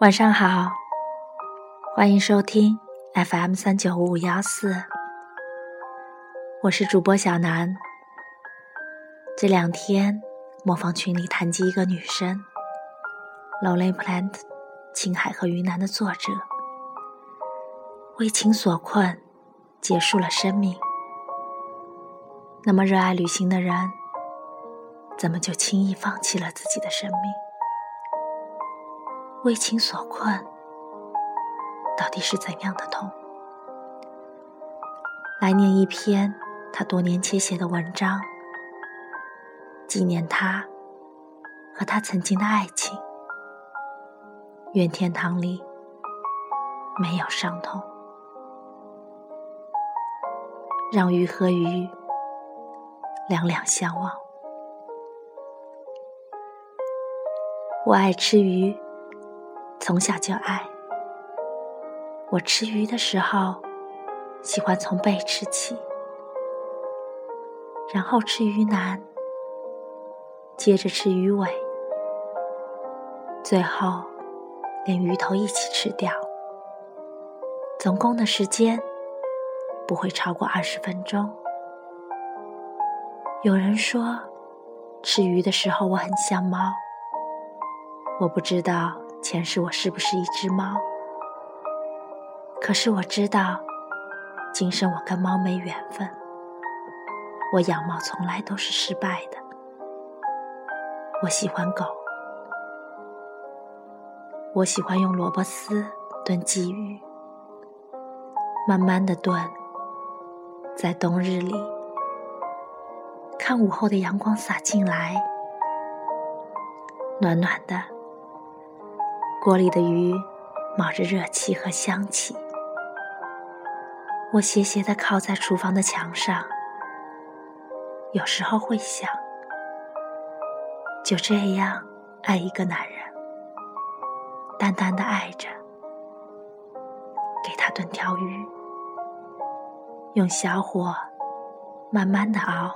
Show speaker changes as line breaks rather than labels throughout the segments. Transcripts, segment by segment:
晚上好，欢迎收听 FM 三九五五幺四，我是主播小南。这两天模仿群里谈及一个女生，Lonely plant，青海和云南的作者，为情所困，结束了生命。那么热爱旅行的人，怎么就轻易放弃了自己的生命？为情所困，到底是怎样的痛？来念一篇他多年前写的文章，纪念他和他曾经的爱情。愿天堂里没有伤痛，让鱼和鱼两两相望。我爱吃鱼。从小就爱。我吃鱼的时候，喜欢从背吃起，然后吃鱼腩，接着吃鱼尾，最后连鱼头一起吃掉。总共的时间不会超过二十分钟。有人说，吃鱼的时候我很像猫，我不知道。前世我是不是一只猫？可是我知道，今生我跟猫没缘分。我养猫从来都是失败的。我喜欢狗，我喜欢用萝卜丝炖鲫鱼，慢慢的炖，在冬日里，看午后的阳光洒进来，暖暖的。锅里的鱼冒着热气和香气，我斜斜地靠在厨房的墙上，有时候会想，就这样爱一个男人，淡淡的爱着，给他炖条鱼，用小火慢慢的熬，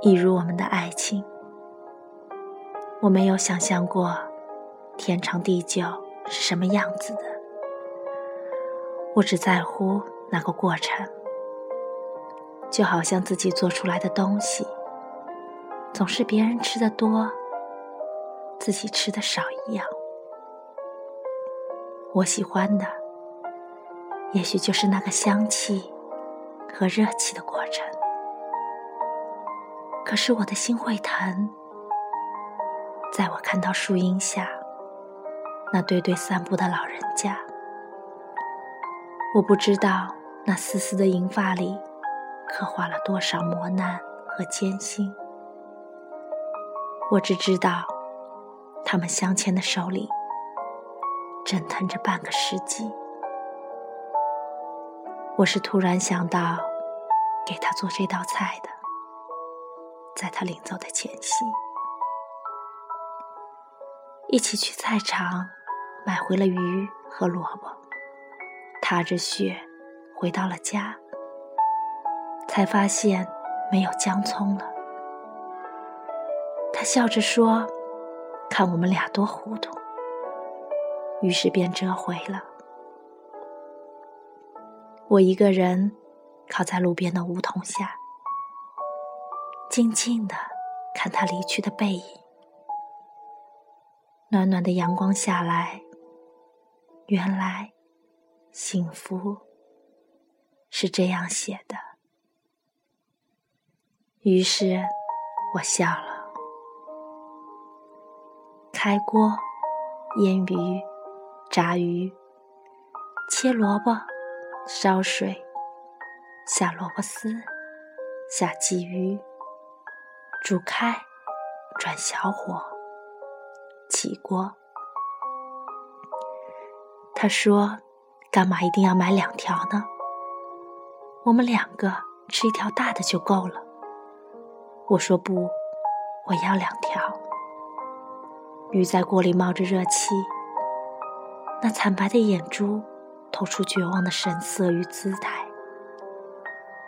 一如我们的爱情，我没有想象过。天长地久是什么样子的？我只在乎那个过程，就好像自己做出来的东西，总是别人吃的多，自己吃的少一样。我喜欢的，也许就是那个香气和热气的过程。可是我的心会疼，在我看到树荫下。那对对散步的老人家，我不知道那丝丝的银发里刻画了多少磨难和艰辛。我只知道，他们相牵的手里正疼着半个世纪。我是突然想到给他做这道菜的，在他临走的前夕，一起去菜场。买回了鱼和萝卜，踏着雪回到了家，才发现没有姜葱了。他笑着说：“看我们俩多糊涂。”于是便折回了。我一个人靠在路边的梧桐下，静静的看他离去的背影。暖暖的阳光下来。原来，幸福是这样写的。于是，我笑了。开锅，腌鱼，炸鱼，切萝卜，烧水，下萝卜丝，下鲫鱼，煮开，转小火，起锅。他说：“干嘛一定要买两条呢？我们两个吃一条大的就够了。”我说：“不，我要两条。”鱼在锅里冒着热气，那惨白的眼珠透出绝望的神色与姿态。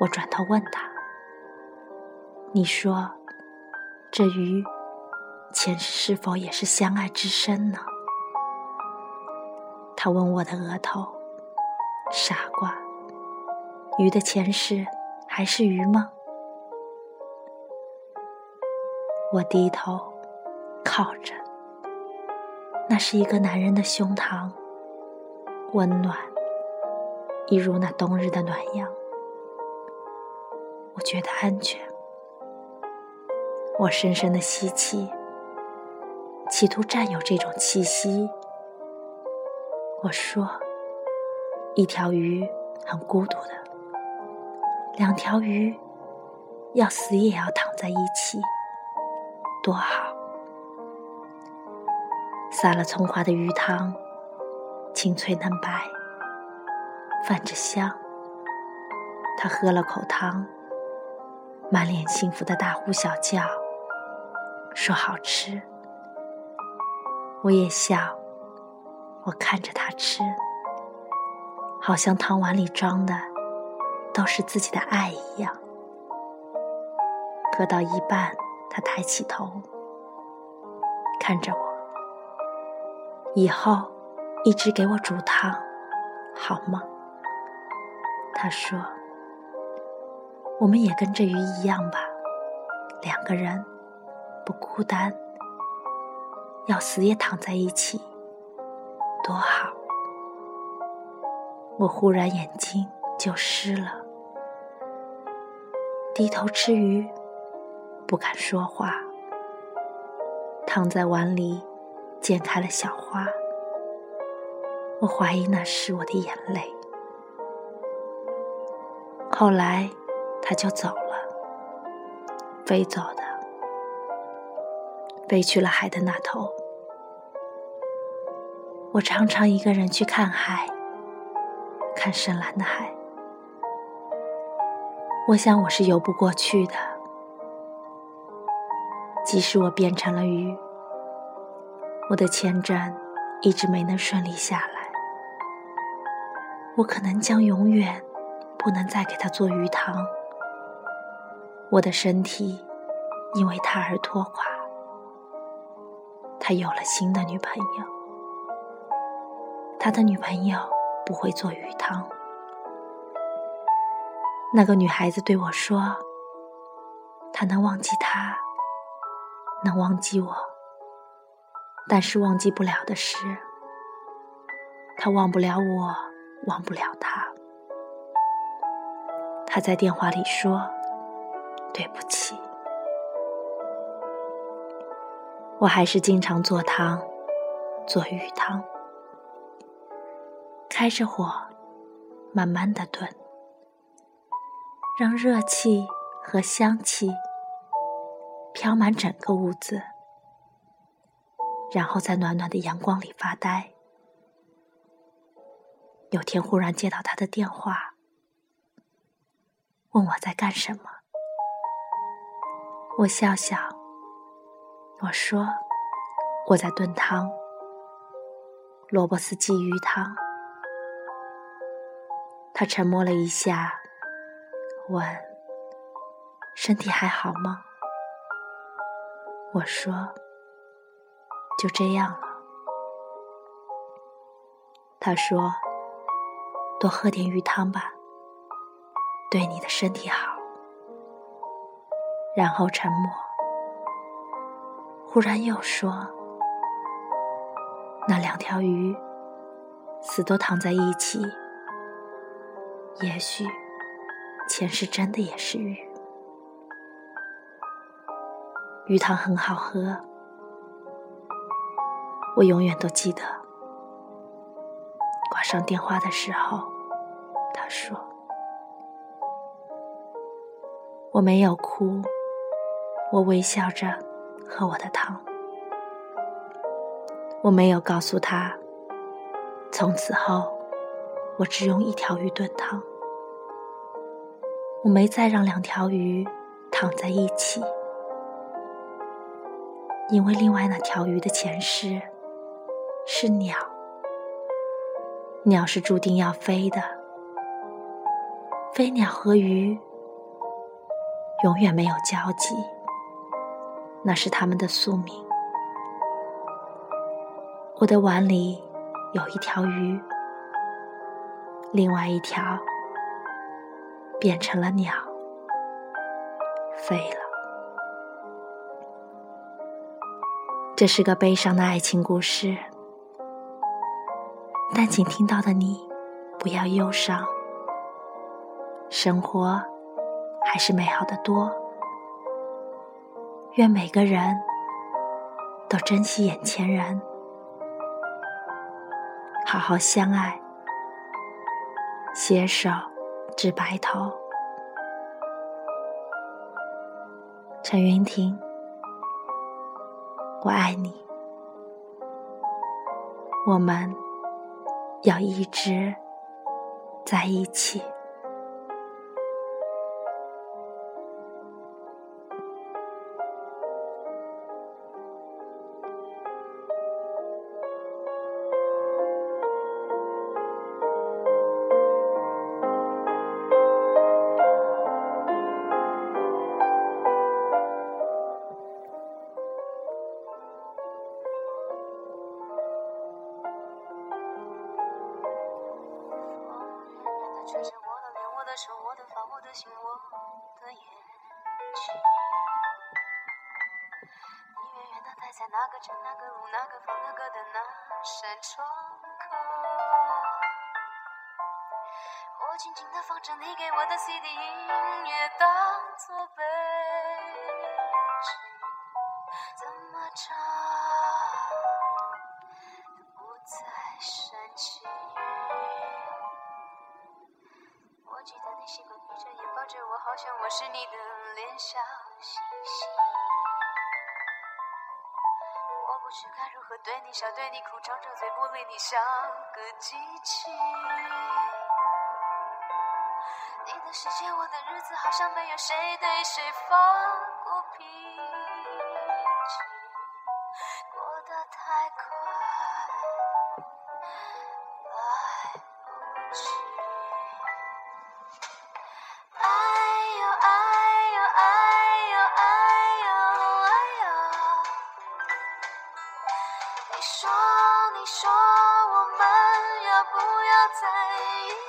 我转头问他：“你说，这鱼前世是否也是相爱之深呢？”他吻我的额头，傻瓜，鱼的前世还是鱼吗？我低头靠着，那是一个男人的胸膛，温暖，一如那冬日的暖阳。我觉得安全，我深深的吸气，企图占有这种气息。我说：“一条鱼很孤独的，两条鱼要死也要躺在一起，多好！”撒了葱花的鱼汤，清脆嫩白，泛着香。他喝了口汤，满脸幸福的大呼小叫，说好吃。我也笑。我看着他吃，好像汤碗里装的都是自己的爱一样。喝到一半，他抬起头，看着我。以后一直给我煮汤，好吗？他说：“我们也跟这鱼一样吧，两个人不孤单，要死也躺在一起。”多好！我忽然眼睛就湿了，低头吃鱼，不敢说话。躺在碗里溅开了小花，我怀疑那是我的眼泪。后来他就走了，飞走的，飞去了海的那头。我常常一个人去看海，看深蓝的海。我想我是游不过去的，即使我变成了鱼，我的签证一直没能顺利下来。我可能将永远不能再给他做鱼汤。我的身体因为他而拖垮，他有了新的女朋友。他的女朋友不会做鱼汤。那个女孩子对我说：“她能忘记他，能忘记我，但是忘记不了的是，她忘不了我，忘不了他。”她在电话里说：“对不起。”我还是经常做汤，做鱼汤。开着火，慢慢的炖，让热气和香气飘满整个屋子，然后在暖暖的阳光里发呆。有天忽然接到他的电话，问我在干什么，我笑笑，我说我在炖汤，萝卜丝鲫鱼汤。他沉默了一下，问：“身体还好吗？”我说：“就这样了。”他说：“多喝点鱼汤吧，对你的身体好。”然后沉默，忽然又说：“那两条鱼死都躺在一起。”也许前世真的也是鱼，鱼汤很好喝，我永远都记得。挂上电话的时候，他说：“我没有哭，我微笑着喝我的汤。我没有告诉他，从此后。”我只用一条鱼炖汤，我没再让两条鱼躺在一起，因为另外那条鱼的前世是鸟，鸟是注定要飞的，飞鸟和鱼永远没有交集，那是他们的宿命。我的碗里有一条鱼，另外一条变成了鸟，飞了。这是个悲伤的爱情故事，但请听到的你不要忧伤，生活还是美好的多。愿每个人都珍惜眼前人，好好相爱，携手至白头。陈云婷。我爱你，我们要一直在一起。那个城、那个路、那个房、那个的那扇窗口。我静静的放着你给我的 CD 音乐，当作背景，怎么唱都不再煽情。我记得你习惯闭着眼抱着我，好像我是你的脸小星星。何对你笑，对你哭，张着嘴不理你，像个机器。你的世界，我的日子，好像没有谁对谁发过脾气，你说我们要不要
在一起？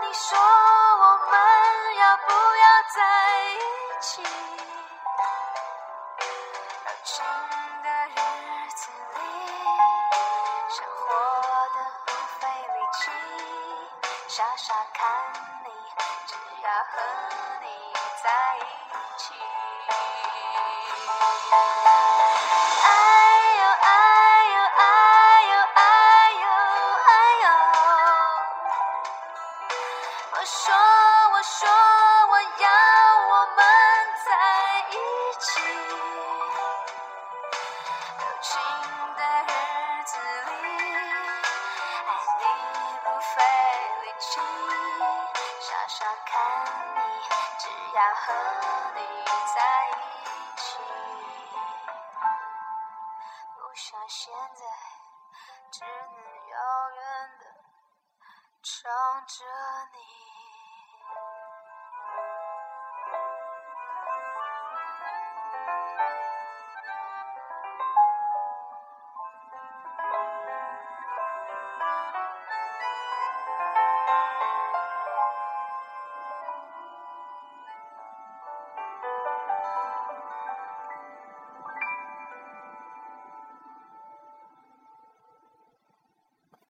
你说我们要不要在一起？我说我说我要我们在一起。唱着你。